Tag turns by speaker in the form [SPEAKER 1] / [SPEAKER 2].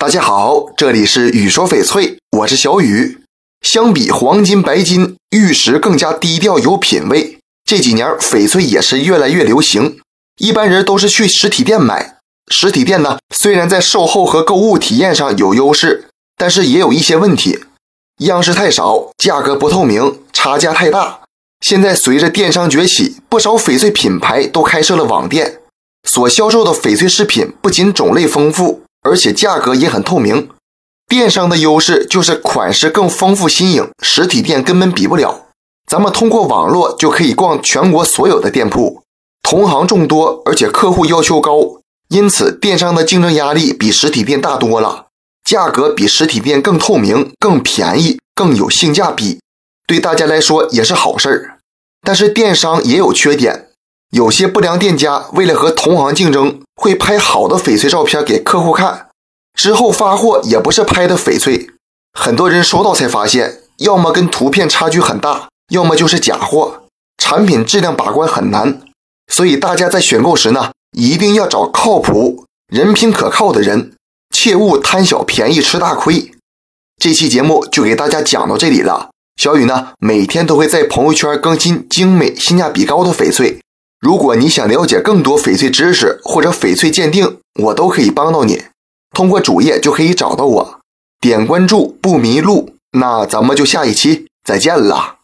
[SPEAKER 1] 大家好，这里是雨说翡翠，我是小雨。相比黄金、白金，玉石更加低调有品位。这几年翡翠也是越来越流行，一般人都是去实体店买。实体店呢，虽然在售后和购物体验上有优势，但是也有一些问题：样式太少，价格不透明，差价太大。现在随着电商崛起，不少翡翠品牌都开设了网店，所销售的翡翠饰品不仅种类丰富。而且价格也很透明，电商的优势就是款式更丰富新颖，实体店根本比不了。咱们通过网络就可以逛全国所有的店铺，同行众多，而且客户要求高，因此电商的竞争压力比实体店大多了。价格比实体店更透明、更便宜、更有性价比，对大家来说也是好事儿。但是电商也有缺点。有些不良店家为了和同行竞争，会拍好的翡翠照片给客户看，之后发货也不是拍的翡翠，很多人收到才发现，要么跟图片差距很大，要么就是假货，产品质量把关很难。所以大家在选购时呢，一定要找靠谱、人品可靠的人，切勿贪小便宜吃大亏。这期节目就给大家讲到这里了。小雨呢，每天都会在朋友圈更新精美、性价比高的翡翠。如果你想了解更多翡翠知识或者翡翠鉴定，我都可以帮到你。通过主页就可以找到我，点关注不迷路。那咱们就下一期再见了。